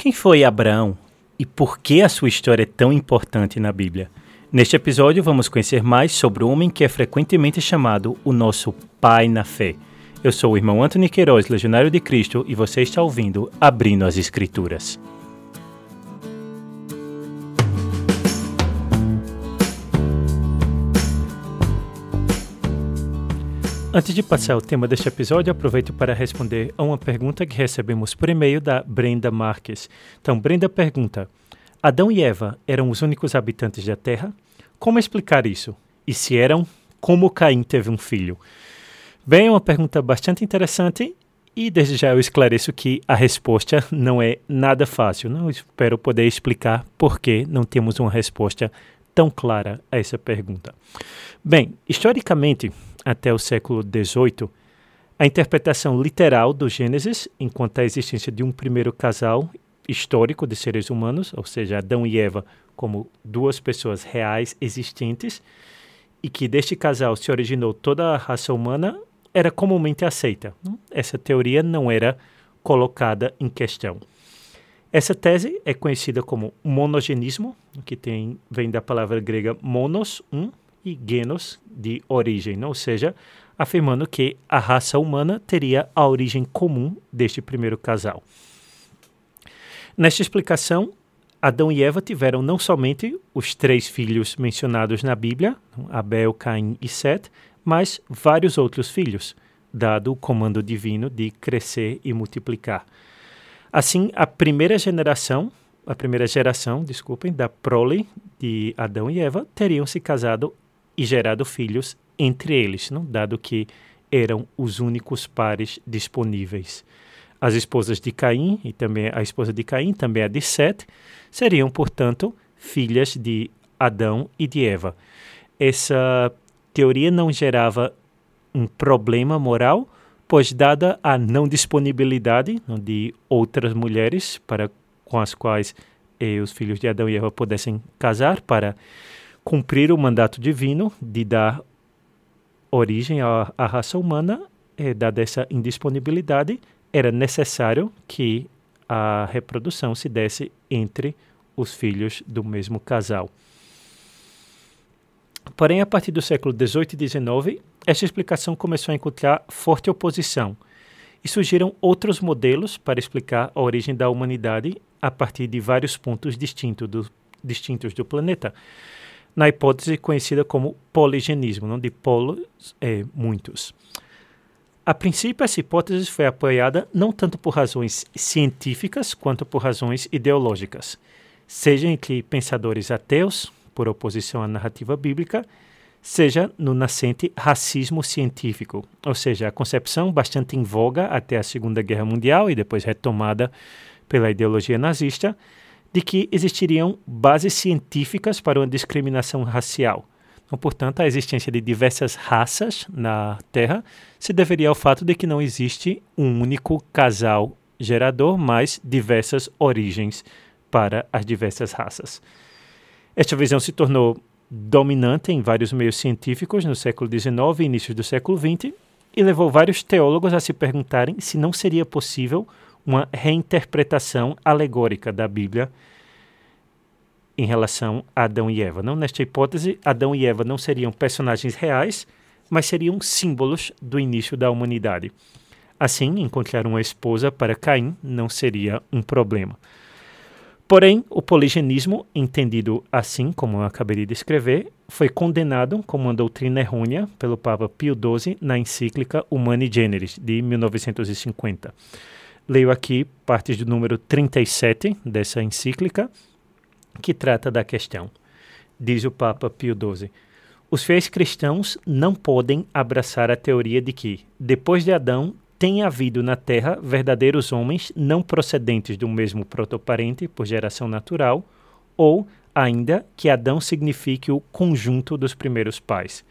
Quem foi Abraão e por que a sua história é tão importante na Bíblia? Neste episódio, vamos conhecer mais sobre o homem que é frequentemente chamado o nosso pai na fé. Eu sou o irmão Anthony Queiroz, legionário de Cristo, e você está ouvindo Abrindo as Escrituras. Antes de passar ao tema deste episódio, aproveito para responder a uma pergunta que recebemos por e-mail da Brenda Marques. Então, Brenda pergunta: Adão e Eva eram os únicos habitantes da Terra? Como explicar isso? E se eram, como Caim teve um filho? Bem, é uma pergunta bastante interessante e desde já eu esclareço que a resposta não é nada fácil. Não espero poder explicar por que não temos uma resposta tão clara a essa pergunta. Bem, historicamente, até o século XVIII, a interpretação literal do Gênesis, enquanto a existência de um primeiro casal histórico de seres humanos, ou seja, Adão e Eva como duas pessoas reais existentes, e que deste casal se originou toda a raça humana, era comumente aceita. Essa teoria não era colocada em questão. Essa tese é conhecida como monogenismo, que tem, vem da palavra grega monos, um, e genos, de origem, ou seja, afirmando que a raça humana teria a origem comum deste primeiro casal. Nesta explicação, Adão e Eva tiveram não somente os três filhos mencionados na Bíblia, Abel, Caim e Set, mas vários outros filhos, dado o comando divino de crescer e multiplicar. Assim, a primeira geração, a primeira geração, desculpem, da prole de Adão e Eva teriam se casado e gerado filhos entre eles, não? dado que eram os únicos pares disponíveis. As esposas de Caim e também a esposa de Caim, também a de Sete, seriam, portanto, filhas de Adão e de Eva. Essa teoria não gerava um problema moral, pois dada a não disponibilidade de outras mulheres para com as quais eh, os filhos de Adão e Eva pudessem casar para cumprir o mandato divino de dar origem à, à raça humana, eh, dada essa indisponibilidade, era necessário que a reprodução se desse entre os filhos do mesmo casal. Porém, a partir do século XVIII e XIX, esta explicação começou a encontrar forte oposição e surgiram outros modelos para explicar a origem da humanidade a partir de vários pontos distinto do, distintos do planeta, na hipótese conhecida como poligenismo, não de polos, é, muitos. A princípio, essa hipótese foi apoiada não tanto por razões científicas quanto por razões ideológicas, seja entre pensadores ateus, por oposição à narrativa bíblica, seja no nascente racismo científico, ou seja, a concepção bastante em voga até a Segunda Guerra Mundial e depois retomada pela ideologia nazista, de que existiriam bases científicas para uma discriminação racial. Então, portanto, a existência de diversas raças na Terra se deveria ao fato de que não existe um único casal gerador, mas diversas origens para as diversas raças. Esta visão se tornou dominante em vários meios científicos no século XIX e início do século XX e levou vários teólogos a se perguntarem se não seria possível uma reinterpretação alegórica da Bíblia em relação a Adão e Eva. Não nesta hipótese, Adão e Eva não seriam personagens reais, mas seriam símbolos do início da humanidade. Assim, encontrar uma esposa para Caim não seria um problema. Porém, o poligenismo, entendido assim como eu acabei de descrever, foi condenado como uma doutrina errônea pelo Papa Pio XII na encíclica Humani Generis, de 1950. Leio aqui partes do número 37 dessa encíclica, que trata da questão. Diz o Papa Pio XII: Os fiéis cristãos não podem abraçar a teoria de que, depois de Adão, tem havido na Terra verdadeiros homens não procedentes do mesmo protoparente por geração natural, ou ainda que Adão signifique o conjunto dos primeiros pais,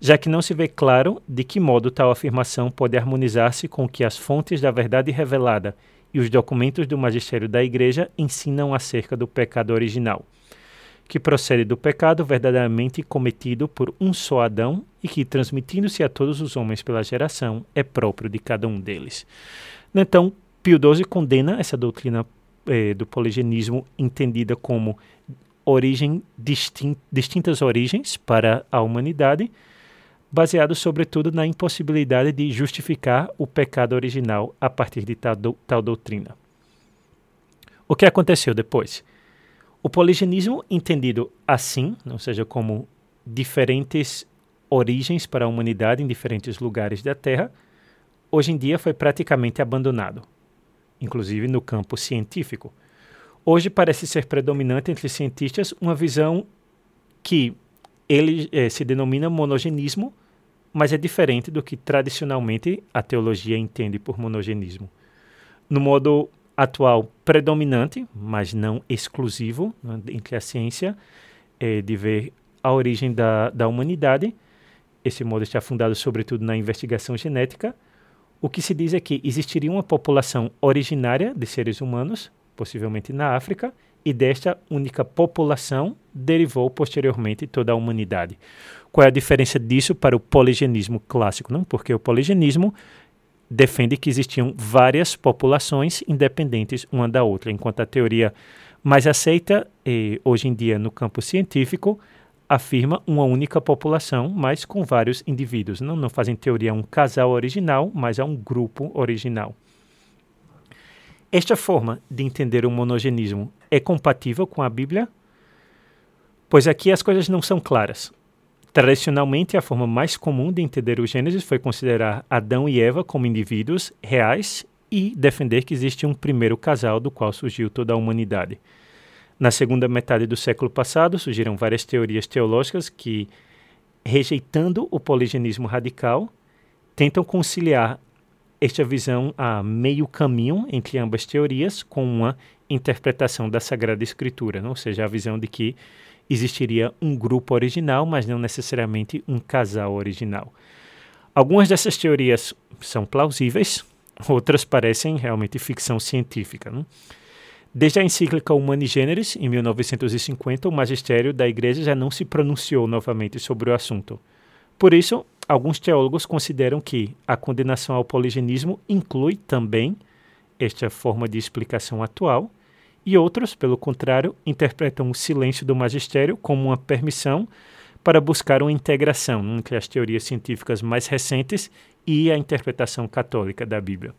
já que não se vê claro de que modo tal afirmação pode harmonizar-se com o que as fontes da verdade revelada e os documentos do magistério da Igreja ensinam acerca do pecado original que procede do pecado verdadeiramente cometido por um só Adão e que, transmitindo-se a todos os homens pela geração, é próprio de cada um deles. Então, Pio XII condena essa doutrina eh, do poligenismo entendida como origem distin distintas origens para a humanidade, baseado sobretudo na impossibilidade de justificar o pecado original a partir de tal, do, tal doutrina. O que aconteceu depois? O poligenismo, entendido assim, ou seja, como diferentes origens para a humanidade em diferentes lugares da Terra, hoje em dia foi praticamente abandonado, inclusive no campo científico. Hoje parece ser predominante entre cientistas uma visão que ele eh, se denomina monogenismo, mas é diferente do que tradicionalmente a teologia entende por monogenismo. No modo atual predominante, mas não exclusivo, né, entre a ciência, é, de ver a origem da, da humanidade. Esse modo está fundado sobretudo na investigação genética. O que se diz é que existiria uma população originária de seres humanos, possivelmente na África, e desta única população derivou posteriormente toda a humanidade. Qual é a diferença disso para o poligenismo clássico? Não, porque o poligenismo defende que existiam várias populações independentes uma da outra, enquanto a teoria mais aceita, eh, hoje em dia no campo científico, afirma uma única população, mas com vários indivíduos. Não, não fazem teoria a um casal original, mas a um grupo original. Esta forma de entender o monogenismo é compatível com a Bíblia? Pois aqui as coisas não são claras. Tradicionalmente, a forma mais comum de entender o Gênesis foi considerar Adão e Eva como indivíduos reais e defender que existe um primeiro casal do qual surgiu toda a humanidade. Na segunda metade do século passado, surgiram várias teorias teológicas que, rejeitando o poligenismo radical, tentam conciliar esta visão a meio caminho entre ambas teorias com uma interpretação da Sagrada Escritura, ou seja, a visão de que existiria um grupo original, mas não necessariamente um casal original. Algumas dessas teorias são plausíveis, outras parecem realmente ficção científica. Né? Desde a encíclica Humani Generis, em 1950, o magistério da Igreja já não se pronunciou novamente sobre o assunto. Por isso, alguns teólogos consideram que a condenação ao poligenismo inclui também esta forma de explicação atual, e outros, pelo contrário, interpretam o silêncio do magistério como uma permissão para buscar uma integração entre as teorias científicas mais recentes e a interpretação católica da Bíblia.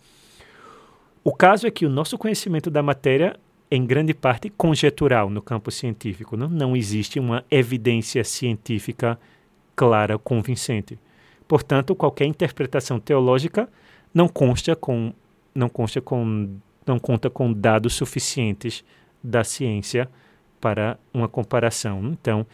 O caso é que o nosso conhecimento da matéria é, em grande parte, conjetural no campo científico. Não, não existe uma evidência científica clara, convincente. Portanto, qualquer interpretação teológica não consta com, não consta com não conta com dados suficientes da ciência para uma comparação. Então,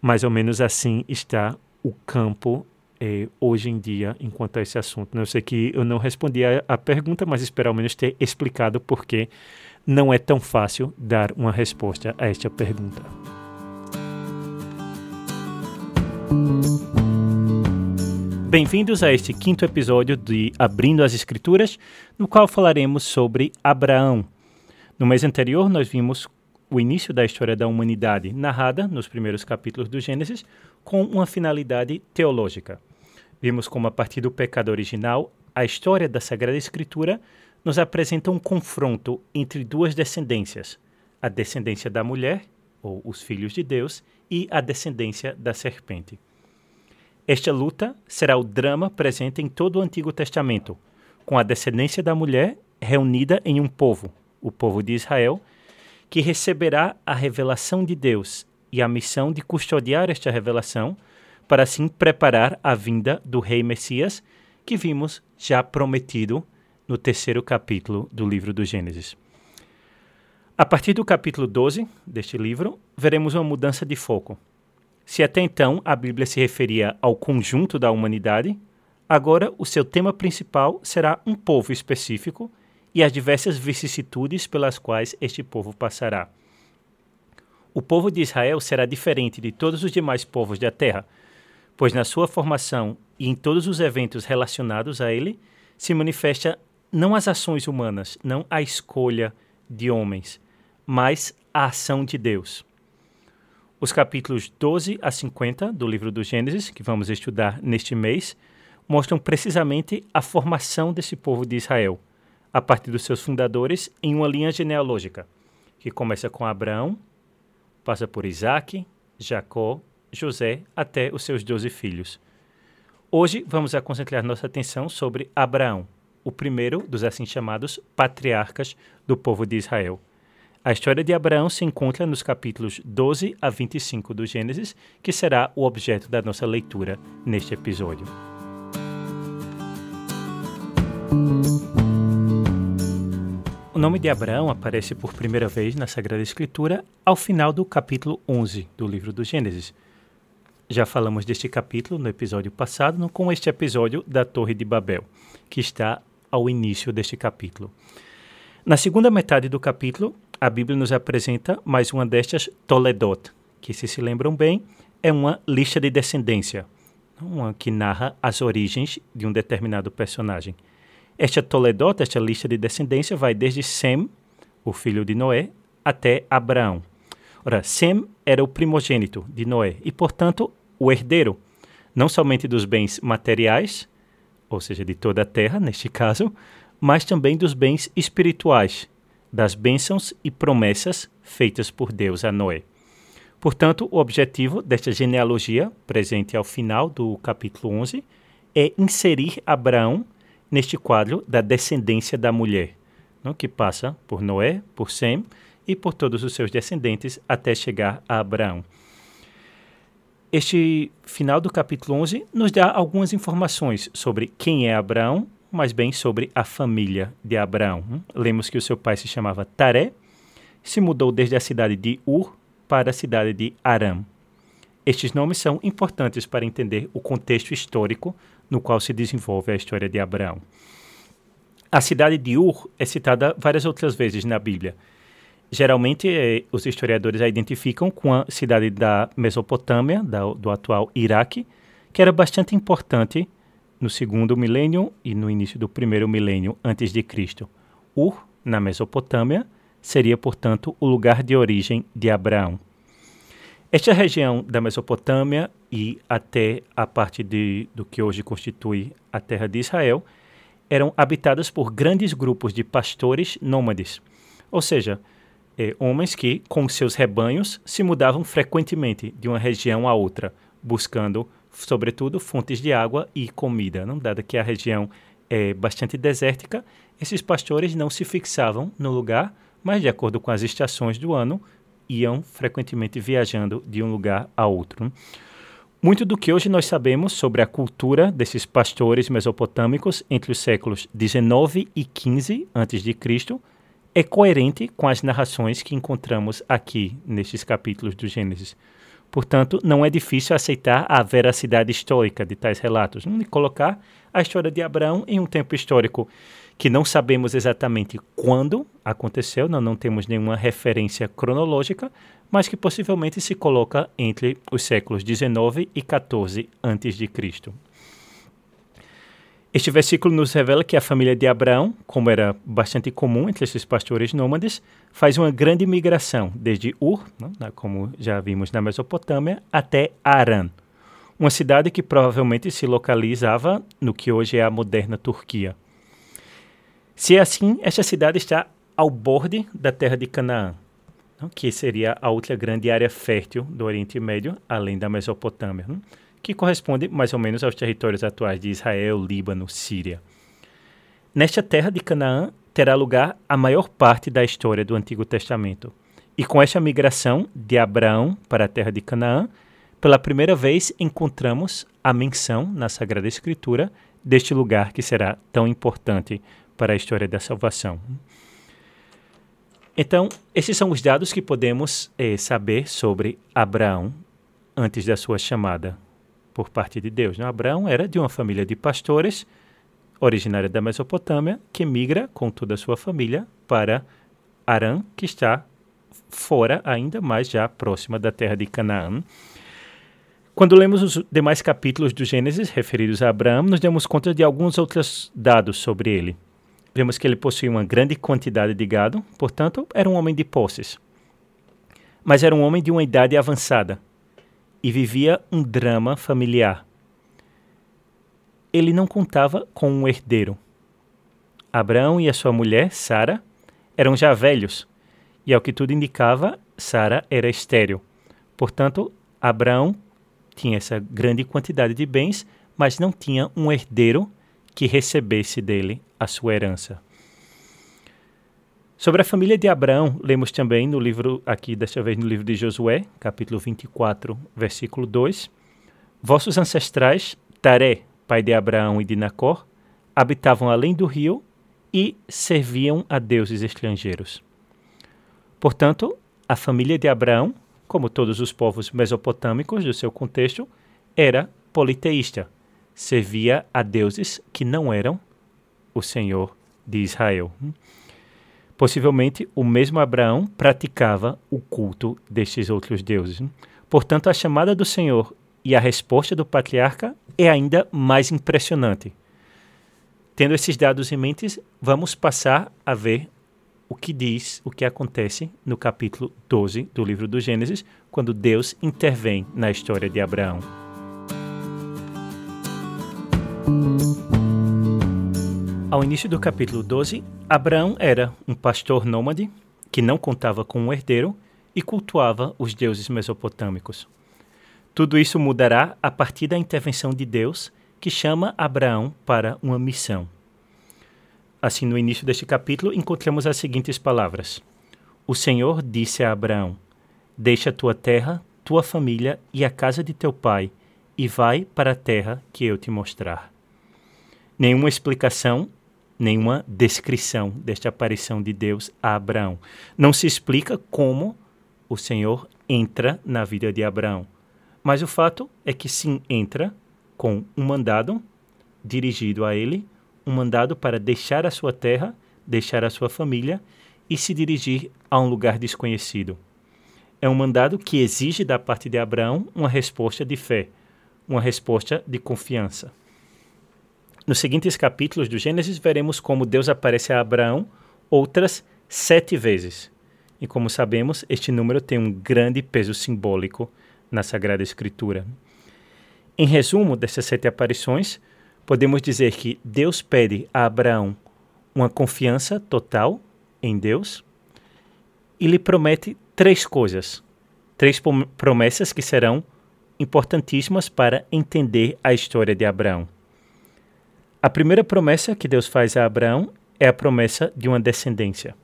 mais ou menos assim está o campo eh, hoje em dia enquanto a esse assunto. Eu sei que eu não respondi a, a pergunta, mas espero ao menos ter explicado por que não é tão fácil dar uma resposta a esta pergunta. Bem-vindos a este quinto episódio de Abrindo as Escrituras, no qual falaremos sobre Abraão. No mês anterior, nós vimos o início da história da humanidade, narrada nos primeiros capítulos do Gênesis, com uma finalidade teológica. Vimos como, a partir do pecado original, a história da Sagrada Escritura nos apresenta um confronto entre duas descendências: a descendência da mulher, ou os filhos de Deus, e a descendência da serpente. Esta luta será o drama presente em todo o Antigo Testamento, com a descendência da mulher reunida em um povo, o povo de Israel, que receberá a revelação de Deus e a missão de custodiar esta revelação, para assim preparar a vinda do Rei Messias, que vimos já prometido no terceiro capítulo do livro do Gênesis. A partir do capítulo 12 deste livro, veremos uma mudança de foco. Se até então a Bíblia se referia ao conjunto da humanidade, agora o seu tema principal será um povo específico e as diversas vicissitudes pelas quais este povo passará. O povo de Israel será diferente de todos os demais povos da terra, pois na sua formação e em todos os eventos relacionados a ele se manifesta não as ações humanas, não a escolha de homens, mas a ação de Deus. Os capítulos 12 a 50 do livro do Gênesis, que vamos estudar neste mês, mostram precisamente a formação desse povo de Israel, a partir dos seus fundadores em uma linha genealógica, que começa com Abraão, passa por Isaac, Jacó, José, até os seus doze filhos. Hoje vamos a concentrar nossa atenção sobre Abraão, o primeiro dos assim chamados patriarcas do povo de Israel. A história de Abraão se encontra nos capítulos 12 a 25 do Gênesis, que será o objeto da nossa leitura neste episódio. O nome de Abraão aparece por primeira vez na Sagrada Escritura ao final do capítulo 11 do livro do Gênesis. Já falamos deste capítulo no episódio passado, com este episódio da Torre de Babel, que está ao início deste capítulo. Na segunda metade do capítulo, a Bíblia nos apresenta mais uma destas Toledot, que, se se lembram bem, é uma lista de descendência, uma que narra as origens de um determinado personagem. Esta Toledot, esta lista de descendência, vai desde Sem, o filho de Noé, até Abraão. Ora, Sem era o primogênito de Noé e, portanto, o herdeiro, não somente dos bens materiais, ou seja, de toda a terra, neste caso, mas também dos bens espirituais, das bênçãos e promessas feitas por Deus a Noé. Portanto, o objetivo desta genealogia, presente ao final do capítulo 11, é inserir Abraão neste quadro da descendência da mulher, não? que passa por Noé, por Sem e por todos os seus descendentes até chegar a Abraão. Este final do capítulo 11 nos dá algumas informações sobre quem é Abraão, mas bem sobre a família de Abraão. Lemos que o seu pai se chamava Taré, se mudou desde a cidade de Ur para a cidade de Aram. Estes nomes são importantes para entender o contexto histórico no qual se desenvolve a história de Abraão. A cidade de Ur é citada várias outras vezes na Bíblia. Geralmente, eh, os historiadores a identificam com a cidade da Mesopotâmia, da, do atual Iraque, que era bastante importante no segundo milênio e no início do primeiro milênio antes de Cristo. Ur, na Mesopotâmia, seria, portanto, o lugar de origem de Abraão. Esta região da Mesopotâmia e até a parte de, do que hoje constitui a terra de Israel eram habitadas por grandes grupos de pastores nômades, ou seja, eh, homens que, com seus rebanhos, se mudavam frequentemente de uma região a outra, buscando, sobretudo, fontes de água e comida. Não? Dada que a região é bastante desértica, esses pastores não se fixavam no lugar, mas, de acordo com as estações do ano, iam frequentemente viajando de um lugar a outro. Muito do que hoje nós sabemos sobre a cultura desses pastores mesopotâmicos entre os séculos 19 e 15 a.C. é coerente com as narrações que encontramos aqui nestes capítulos do Gênesis. Portanto, não é difícil aceitar a veracidade histórica de tais relatos e colocar a história de Abraão em um tempo histórico que não sabemos exatamente quando aconteceu, não, não temos nenhuma referência cronológica, mas que possivelmente se coloca entre os séculos 19 e 14 a.C. Este versículo nos revela que a família de Abraão, como era bastante comum entre esses pastores nômades, faz uma grande migração desde Ur, né, como já vimos na Mesopotâmia, até Aran, uma cidade que provavelmente se localizava no que hoje é a moderna Turquia. Se é assim, esta cidade está ao borde da terra de Canaã, que seria a outra grande área fértil do Oriente Médio, além da Mesopotâmia, que corresponde mais ou menos aos territórios atuais de Israel, Líbano, Síria. Nesta terra de Canaã terá lugar a maior parte da história do Antigo Testamento. E com esta migração de Abraão para a terra de Canaã, pela primeira vez encontramos a menção na Sagrada Escritura deste lugar que será tão importante para a história da salvação. Então, esses são os dados que podemos eh, saber sobre Abraão antes da sua chamada por parte de Deus. Né? Abraão era de uma família de pastores, originária da Mesopotâmia, que migra com toda a sua família para Arã, que está fora ainda, mais já próxima da terra de Canaã. Quando lemos os demais capítulos do Gênesis referidos a Abraão, nos damos conta de alguns outros dados sobre ele. Vemos que ele possuía uma grande quantidade de gado, portanto, era um homem de posses. Mas era um homem de uma idade avançada e vivia um drama familiar. Ele não contava com um herdeiro. Abraão e a sua mulher, Sara, eram já velhos, e ao que tudo indicava, Sara era estéril. Portanto, Abraão tinha essa grande quantidade de bens, mas não tinha um herdeiro que recebesse dele a sua herança. Sobre a família de Abraão, lemos também no livro, aqui desta vez no livro de Josué, capítulo 24, versículo 2. Vossos ancestrais, Taré, pai de Abraão e de Nacor, habitavam além do rio e serviam a deuses estrangeiros. Portanto, a família de Abraão, como todos os povos mesopotâmicos do seu contexto, era politeísta, servia a deuses que não eram o Senhor de Israel. Possivelmente, o mesmo Abraão praticava o culto destes outros deuses. Portanto, a chamada do Senhor e a resposta do patriarca é ainda mais impressionante. Tendo esses dados em mente, vamos passar a ver o que diz, o que acontece no capítulo 12 do livro do Gênesis, quando Deus intervém na história de Abraão. Ao início do capítulo 12, Abraão era um pastor nômade que não contava com um herdeiro e cultuava os deuses mesopotâmicos. Tudo isso mudará a partir da intervenção de Deus, que chama Abraão para uma missão. Assim, no início deste capítulo, encontramos as seguintes palavras: O Senhor disse a Abraão: Deixa tua terra, tua família e a casa de teu pai, e vai para a terra que eu te mostrar. Nenhuma explicação nenhuma descrição desta aparição de Deus a Abraão. Não se explica como o Senhor entra na vida de Abraão. Mas o fato é que sim entra com um mandado dirigido a ele, um mandado para deixar a sua terra, deixar a sua família e se dirigir a um lugar desconhecido. É um mandado que exige da parte de Abraão uma resposta de fé, uma resposta de confiança. Nos seguintes capítulos do Gênesis, veremos como Deus aparece a Abraão outras sete vezes. E como sabemos, este número tem um grande peso simbólico na Sagrada Escritura. Em resumo dessas sete aparições, podemos dizer que Deus pede a Abraão uma confiança total em Deus e lhe promete três coisas, três promessas que serão importantíssimas para entender a história de Abraão. A primeira promessa que Deus faz a Abraão é a promessa de uma descendência.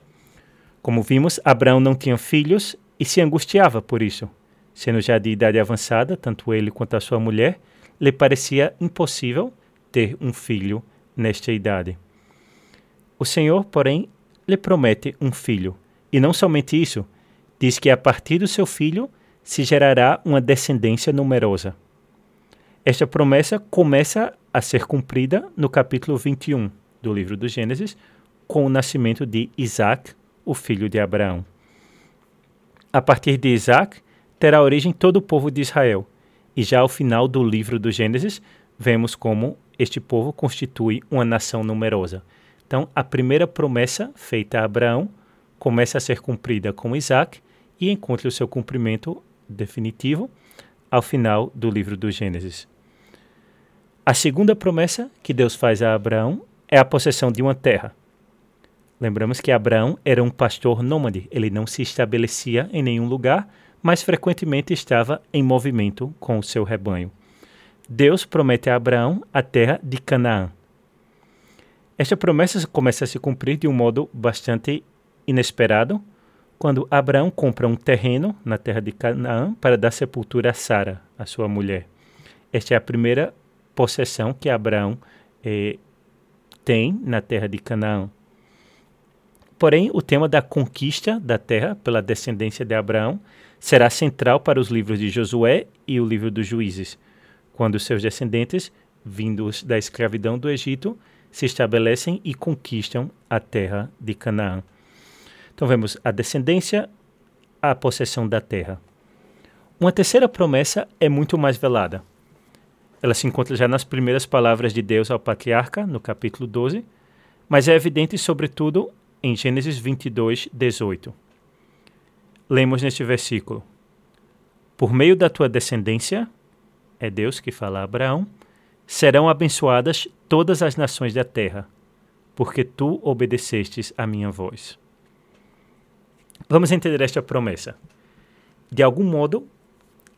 Como vimos, Abraão não tinha filhos e se angustiava por isso. Sendo já de idade avançada, tanto ele quanto a sua mulher, lhe parecia impossível ter um filho nesta idade. O Senhor, porém, lhe promete um filho. E não somente isso, diz que a partir do seu filho se gerará uma descendência numerosa. Esta promessa começa a ser cumprida no capítulo 21 do livro do Gênesis, com o nascimento de Isaac, o filho de Abraão. A partir de Isaac, terá origem todo o povo de Israel, e já ao final do livro do Gênesis, vemos como este povo constitui uma nação numerosa. Então, a primeira promessa feita a Abraão começa a ser cumprida com Isaac e encontra o seu cumprimento definitivo ao final do livro do Gênesis. A segunda promessa que Deus faz a Abraão é a possessão de uma terra. Lembramos que Abraão era um pastor nômade, ele não se estabelecia em nenhum lugar, mas frequentemente estava em movimento com o seu rebanho. Deus promete a Abraão a terra de Canaã. Esta promessa começa a se cumprir de um modo bastante inesperado, quando Abraão compra um terreno na terra de Canaã para dar sepultura a Sara, a sua mulher. Esta é a primeira possessão que Abraão eh, tem na terra de Canaã. Porém, o tema da conquista da terra pela descendência de Abraão será central para os livros de Josué e o livro dos Juízes, quando seus descendentes, vindos da escravidão do Egito, se estabelecem e conquistam a terra de Canaã. Então vemos a descendência, a possessão da terra. Uma terceira promessa é muito mais velada. Ela se encontra já nas primeiras palavras de Deus ao patriarca, no capítulo 12, mas é evidente, sobretudo, em Gênesis 22, 18. Lemos neste versículo: Por meio da tua descendência, é Deus que fala a Abraão, serão abençoadas todas as nações da terra. porque tu obedecestes a minha voz. Vamos entender esta promessa. De algum modo,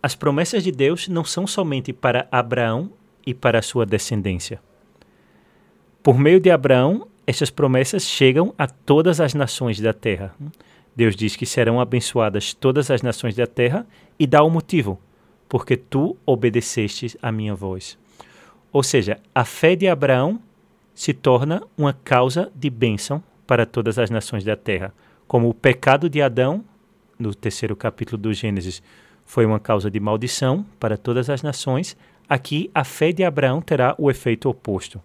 as promessas de Deus não são somente para Abraão e para a sua descendência. Por meio de Abraão, estas promessas chegam a todas as nações da terra. Deus diz que serão abençoadas todas as nações da terra e dá o motivo, porque tu obedecestes a minha voz. Ou seja, a fé de Abraão se torna uma causa de bênção para todas as nações da terra, como o pecado de Adão, no terceiro capítulo do Gênesis, foi uma causa de maldição para todas as nações, aqui a fé de Abraão terá o efeito oposto.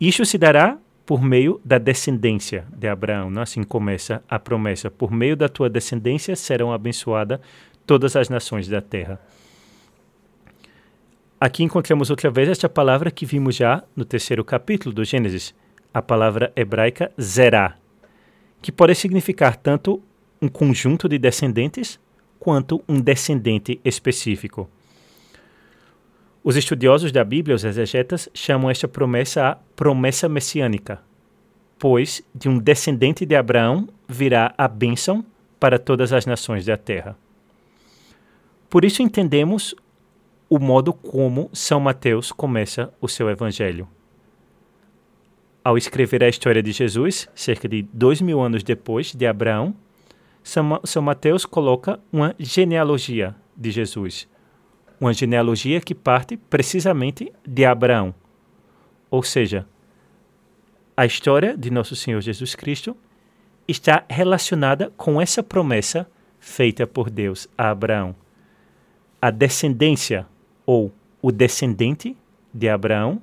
Isto se dará por meio da descendência de Abraão. Não? Assim começa a promessa. Por meio da tua descendência serão abençoadas todas as nações da terra. Aqui encontramos outra vez esta palavra que vimos já no terceiro capítulo do Gênesis, a palavra hebraica zerá, que pode significar tanto um conjunto de descendentes quanto um descendente específico. Os estudiosos da Bíblia, os exegetas, chamam esta promessa a promessa messiânica, pois de um descendente de Abraão virá a bênção para todas as nações da terra. Por isso entendemos o modo como São Mateus começa o seu evangelho. Ao escrever a história de Jesus, cerca de dois mil anos depois de Abraão, São, Mateus coloca uma genealogia de Jesus uma genealogia que parte precisamente de Abraão. Ou seja, a história de nosso Senhor Jesus Cristo está relacionada com essa promessa feita por Deus a Abraão. A descendência ou o descendente de Abraão,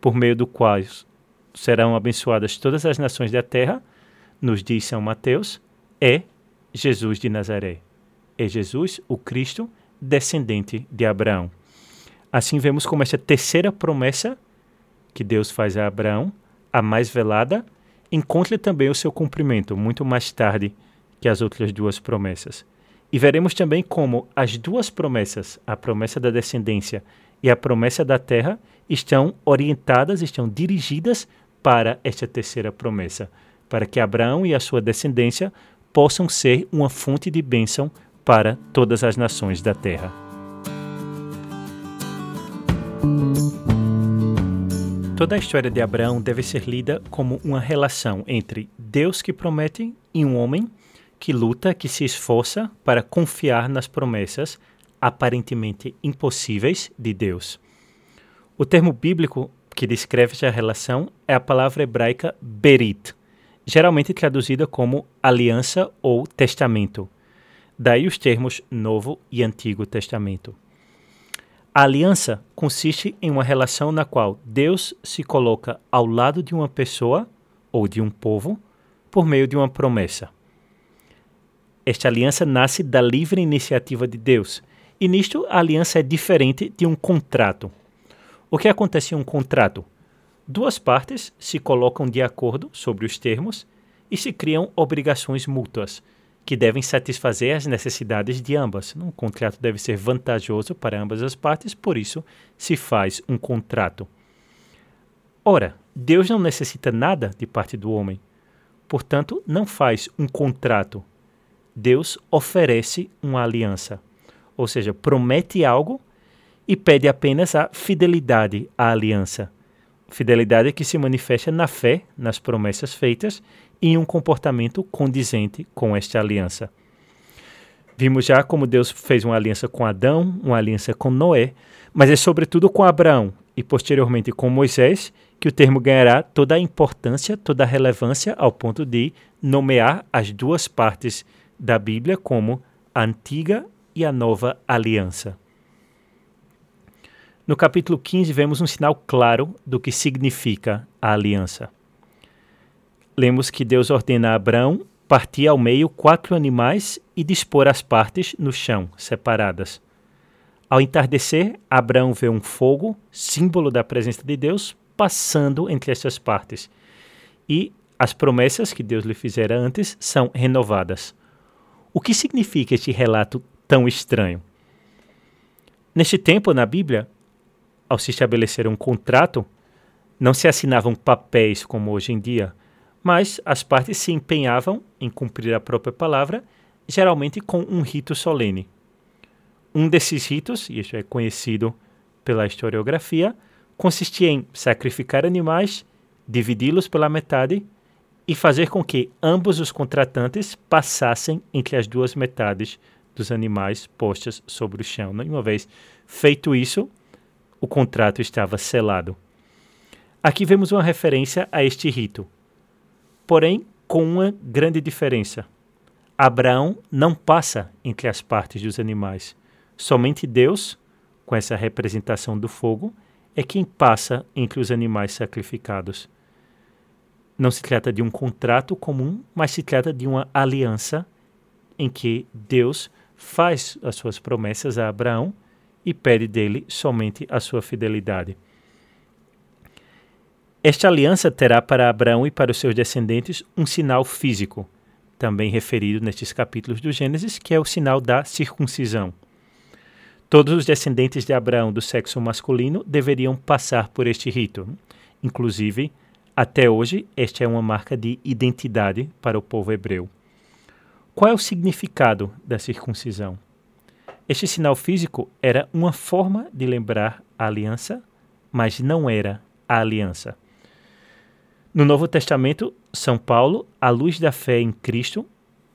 por meio do qual serão abençoadas todas as nações da terra, nos diz São Mateus, é Jesus de Nazaré. É Jesus, o Cristo, descendente de Abraão. Assim vemos como essa terceira promessa que Deus faz a Abraão, a mais velada, encontra também o seu cumprimento muito mais tarde que as outras duas promessas. E veremos também como as duas promessas, a promessa da descendência e a promessa da terra, estão orientadas, estão dirigidas para esta terceira promessa, para que Abraão e a sua descendência possam ser uma fonte de bênção para todas as nações da terra. Toda a história de Abraão deve ser lida como uma relação entre Deus que promete e um homem que luta, que se esforça para confiar nas promessas aparentemente impossíveis de Deus. O termo bíblico que descreve essa relação é a palavra hebraica berit, geralmente traduzida como aliança ou testamento. Daí os termos Novo e Antigo Testamento. A aliança consiste em uma relação na qual Deus se coloca ao lado de uma pessoa ou de um povo por meio de uma promessa. Esta aliança nasce da livre iniciativa de Deus, e nisto a aliança é diferente de um contrato. O que acontece em um contrato? Duas partes se colocam de acordo sobre os termos e se criam obrigações mútuas que devem satisfazer as necessidades de ambas. Um contrato deve ser vantajoso para ambas as partes, por isso se faz um contrato. Ora, Deus não necessita nada de parte do homem, portanto, não faz um contrato. Deus oferece uma aliança, ou seja, promete algo e pede apenas a fidelidade à aliança. Fidelidade que se manifesta na fé nas promessas feitas e um comportamento condizente com esta aliança. Vimos já como Deus fez uma aliança com Adão, uma aliança com Noé, mas é sobretudo com Abraão e posteriormente com Moisés que o termo ganhará toda a importância, toda a relevância ao ponto de nomear as duas partes da Bíblia como a antiga e a nova aliança. No capítulo 15, vemos um sinal claro do que significa a aliança lemos que Deus ordena a Abraão partir ao meio quatro animais e dispor as partes no chão, separadas. Ao entardecer, Abraão vê um fogo, símbolo da presença de Deus, passando entre essas partes. E as promessas que Deus lhe fizera antes são renovadas. O que significa este relato tão estranho? Neste tempo, na Bíblia, ao se estabelecer um contrato, Não se assinavam papéis como hoje em dia, mas as partes se empenhavam em cumprir a própria palavra, geralmente com um rito solene. Um desses ritos, e isso é conhecido pela historiografia, consistia em sacrificar animais, dividi-los pela metade e fazer com que ambos os contratantes passassem entre as duas metades dos animais postas sobre o chão. Uma vez feito isso, o contrato estava selado. Aqui vemos uma referência a este rito, porém com uma grande diferença. Abraão não passa entre as partes dos animais. Somente Deus, com essa representação do fogo, é quem passa entre os animais sacrificados. Não se trata de um contrato comum, mas se trata de uma aliança em que Deus faz as suas promessas a Abraão e pede dele somente a sua fidelidade. Esta aliança terá para Abraão e para os seus descendentes um sinal físico, também referido nestes capítulos do Gênesis, que é o sinal da circuncisão. Todos os descendentes de Abraão do sexo masculino deveriam passar por este rito. Inclusive, até hoje, esta é uma marca de identidade para o povo hebreu. Qual é o significado da circuncisão? Este sinal físico era uma forma de lembrar a aliança, mas não era a aliança. No Novo Testamento, São Paulo, à luz da fé em Cristo,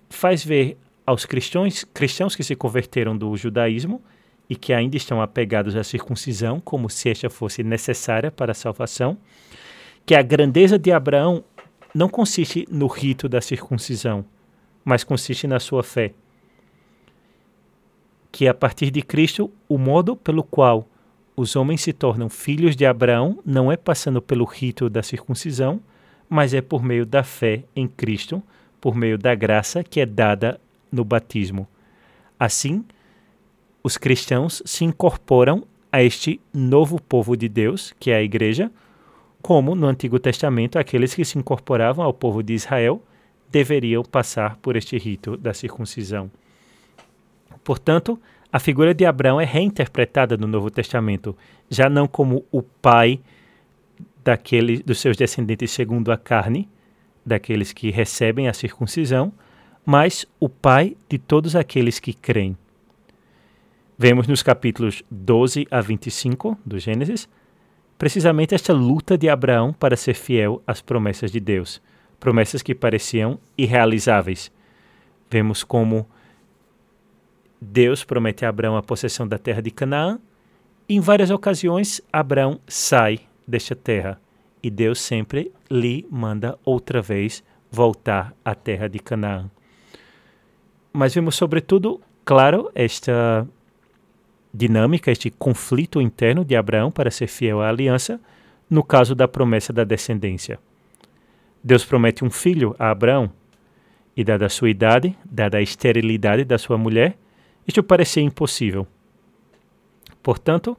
faz ver aos cristãos, cristãos que se converteram do judaísmo e que ainda estão apegados à circuncisão, como se esta fosse necessária para a salvação, que a grandeza de Abraão não consiste no rito da circuncisão, mas consiste na sua fé. Que a partir de Cristo, o modo pelo qual os homens se tornam filhos de Abraão não é passando pelo rito da circuncisão, mas é por meio da fé em Cristo, por meio da graça que é dada no batismo. Assim, os cristãos se incorporam a este novo povo de Deus, que é a Igreja, como no Antigo Testamento aqueles que se incorporavam ao povo de Israel deveriam passar por este rito da circuncisão. Portanto, a figura de Abraão é reinterpretada no Novo Testamento, já não como o pai daquele, dos seus descendentes segundo a carne, daqueles que recebem a circuncisão, mas o pai de todos aqueles que creem. Vemos nos capítulos 12 a 25 do Gênesis precisamente esta luta de Abraão para ser fiel às promessas de Deus, promessas que pareciam irrealizáveis. Vemos como Deus promete a Abraão a possessão da terra de Canaã, em várias ocasiões Abraão sai desta terra e Deus sempre lhe manda outra vez voltar à terra de Canaã. Mas vemos sobretudo, claro, esta dinâmica, este conflito interno de Abraão para ser fiel à aliança, no caso da promessa da descendência. Deus promete um filho a Abraão, e dada a sua idade, dada a esterilidade da sua mulher, isto parecia impossível. Portanto,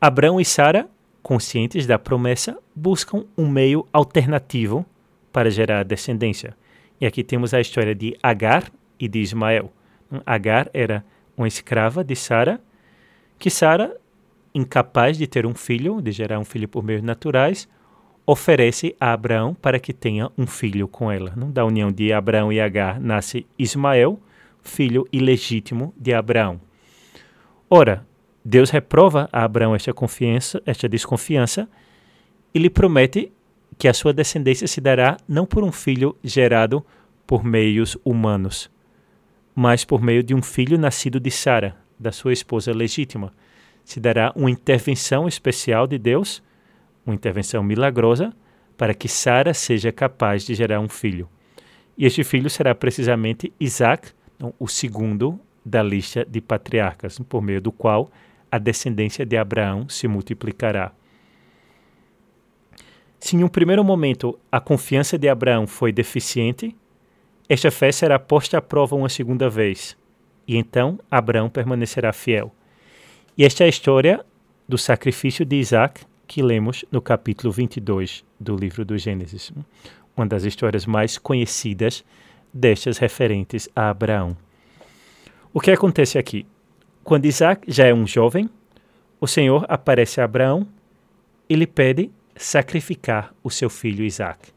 Abraão e Sara, conscientes da promessa, buscam um meio alternativo para gerar descendência. E aqui temos a história de Agar e de Ismael. Agar era uma escrava de Sara que Sara, incapaz de ter um filho, de gerar um filho por meios naturais, oferece a Abraão para que tenha um filho com ela. Não? Da união de Abraão e Agar nasce Ismael, filho ilegítimo de Abraão. Ora, Deus reprova a Abraão esta confiança, esta desconfiança, e lhe promete que a sua descendência se dará não por um filho gerado por meios humanos, mas por meio de um filho nascido de Sara, da sua esposa legítima. Se dará uma intervenção especial de Deus, uma intervenção milagrosa, para que Sara seja capaz de gerar um filho. E este filho será precisamente Isaac, o segundo da lista de patriarcas, por meio do qual a descendência de Abraão se multiplicará. Se em um primeiro momento a confiança de Abraão foi deficiente, esta fé será posta à prova uma segunda vez, e então Abraão permanecerá fiel. E esta é a história do sacrifício de Isaac que lemos no capítulo 22 do livro do Gênesis, uma das histórias mais conhecidas destas referentes a Abraão. O que acontece aqui? Quando Isaac já é um jovem, o Senhor aparece a Abraão e lhe pede sacrificar o seu filho Isaac.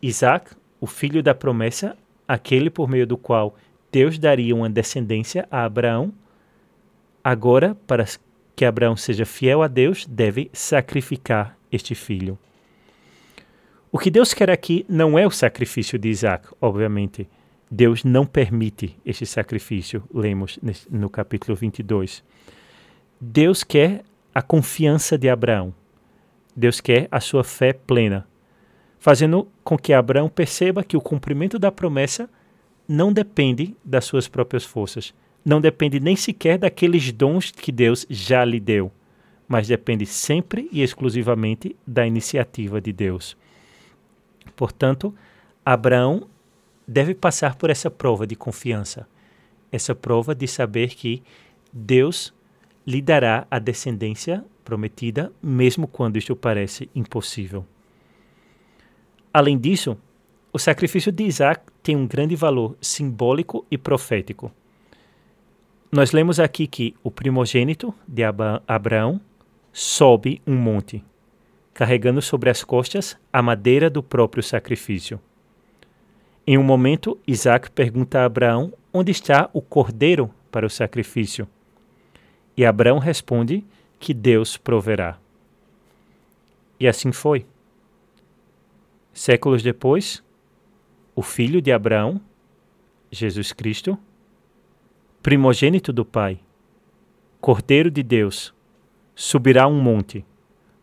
Isaac, o filho da promessa, aquele por meio do qual Deus daria uma descendência a Abraão, agora, para que Abraão seja fiel a Deus, deve sacrificar este filho. O que Deus quer aqui não é o sacrifício de Isaac, obviamente. Deus não permite este sacrifício, lemos no capítulo 22. Deus quer a confiança de Abraão. Deus quer a sua fé plena, fazendo com que Abraão perceba que o cumprimento da promessa não depende das suas próprias forças, não depende nem sequer daqueles dons que Deus já lhe deu, mas depende sempre e exclusivamente da iniciativa de Deus. Portanto, Abraão deve passar por essa prova de confiança, essa prova de saber que Deus lhe dará a descendência prometida, mesmo quando isto parece impossível. Além disso, o sacrifício de Isaac tem um grande valor simbólico e profético. Nós lemos aqui que o primogênito de Abraão sobe um monte, carregando sobre as costas a madeira do próprio sacrifício. Em um momento, Isaac pergunta a Abraão onde está o cordeiro para o sacrifício. E Abraão responde que Deus proverá. E assim foi. Séculos depois, o filho de Abraão, Jesus Cristo, primogênito do Pai, Cordeiro de Deus, subirá um monte,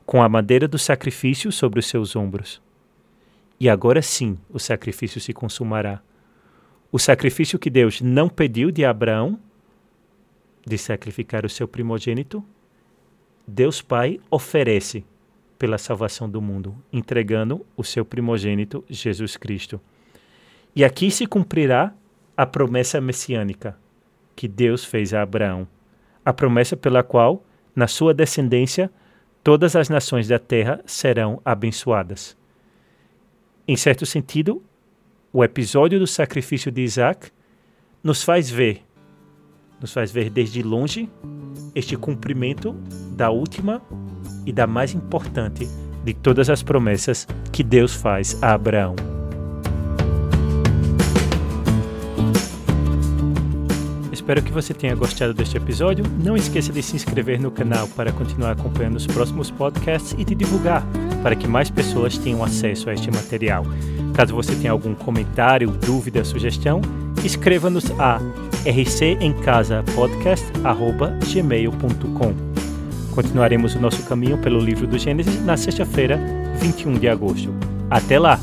com a madeira do sacrifício sobre os seus ombros. E agora sim o sacrifício se consumará. O sacrifício que Deus não pediu de Abraão, de sacrificar o seu primogênito, Deus Pai oferece pela salvação do mundo, entregando o seu primogênito, Jesus Cristo. E aqui se cumprirá a promessa messiânica que Deus fez a Abraão, a promessa pela qual, na sua descendência, todas as nações da terra serão abençoadas. Em certo sentido, o episódio do sacrifício de Isaac nos faz ver, nos faz ver desde longe este cumprimento da última e da mais importante de todas as promessas que Deus faz a Abraão. Espero que você tenha gostado deste episódio. Não esqueça de se inscrever no canal para continuar acompanhando os próximos podcasts e de divulgar para que mais pessoas tenham acesso a este material. Caso você tenha algum comentário, dúvida, sugestão, escreva-nos a rcencasapodcast.gmail.com Continuaremos o nosso caminho pelo livro do Gênesis na sexta-feira, 21 de agosto. Até lá!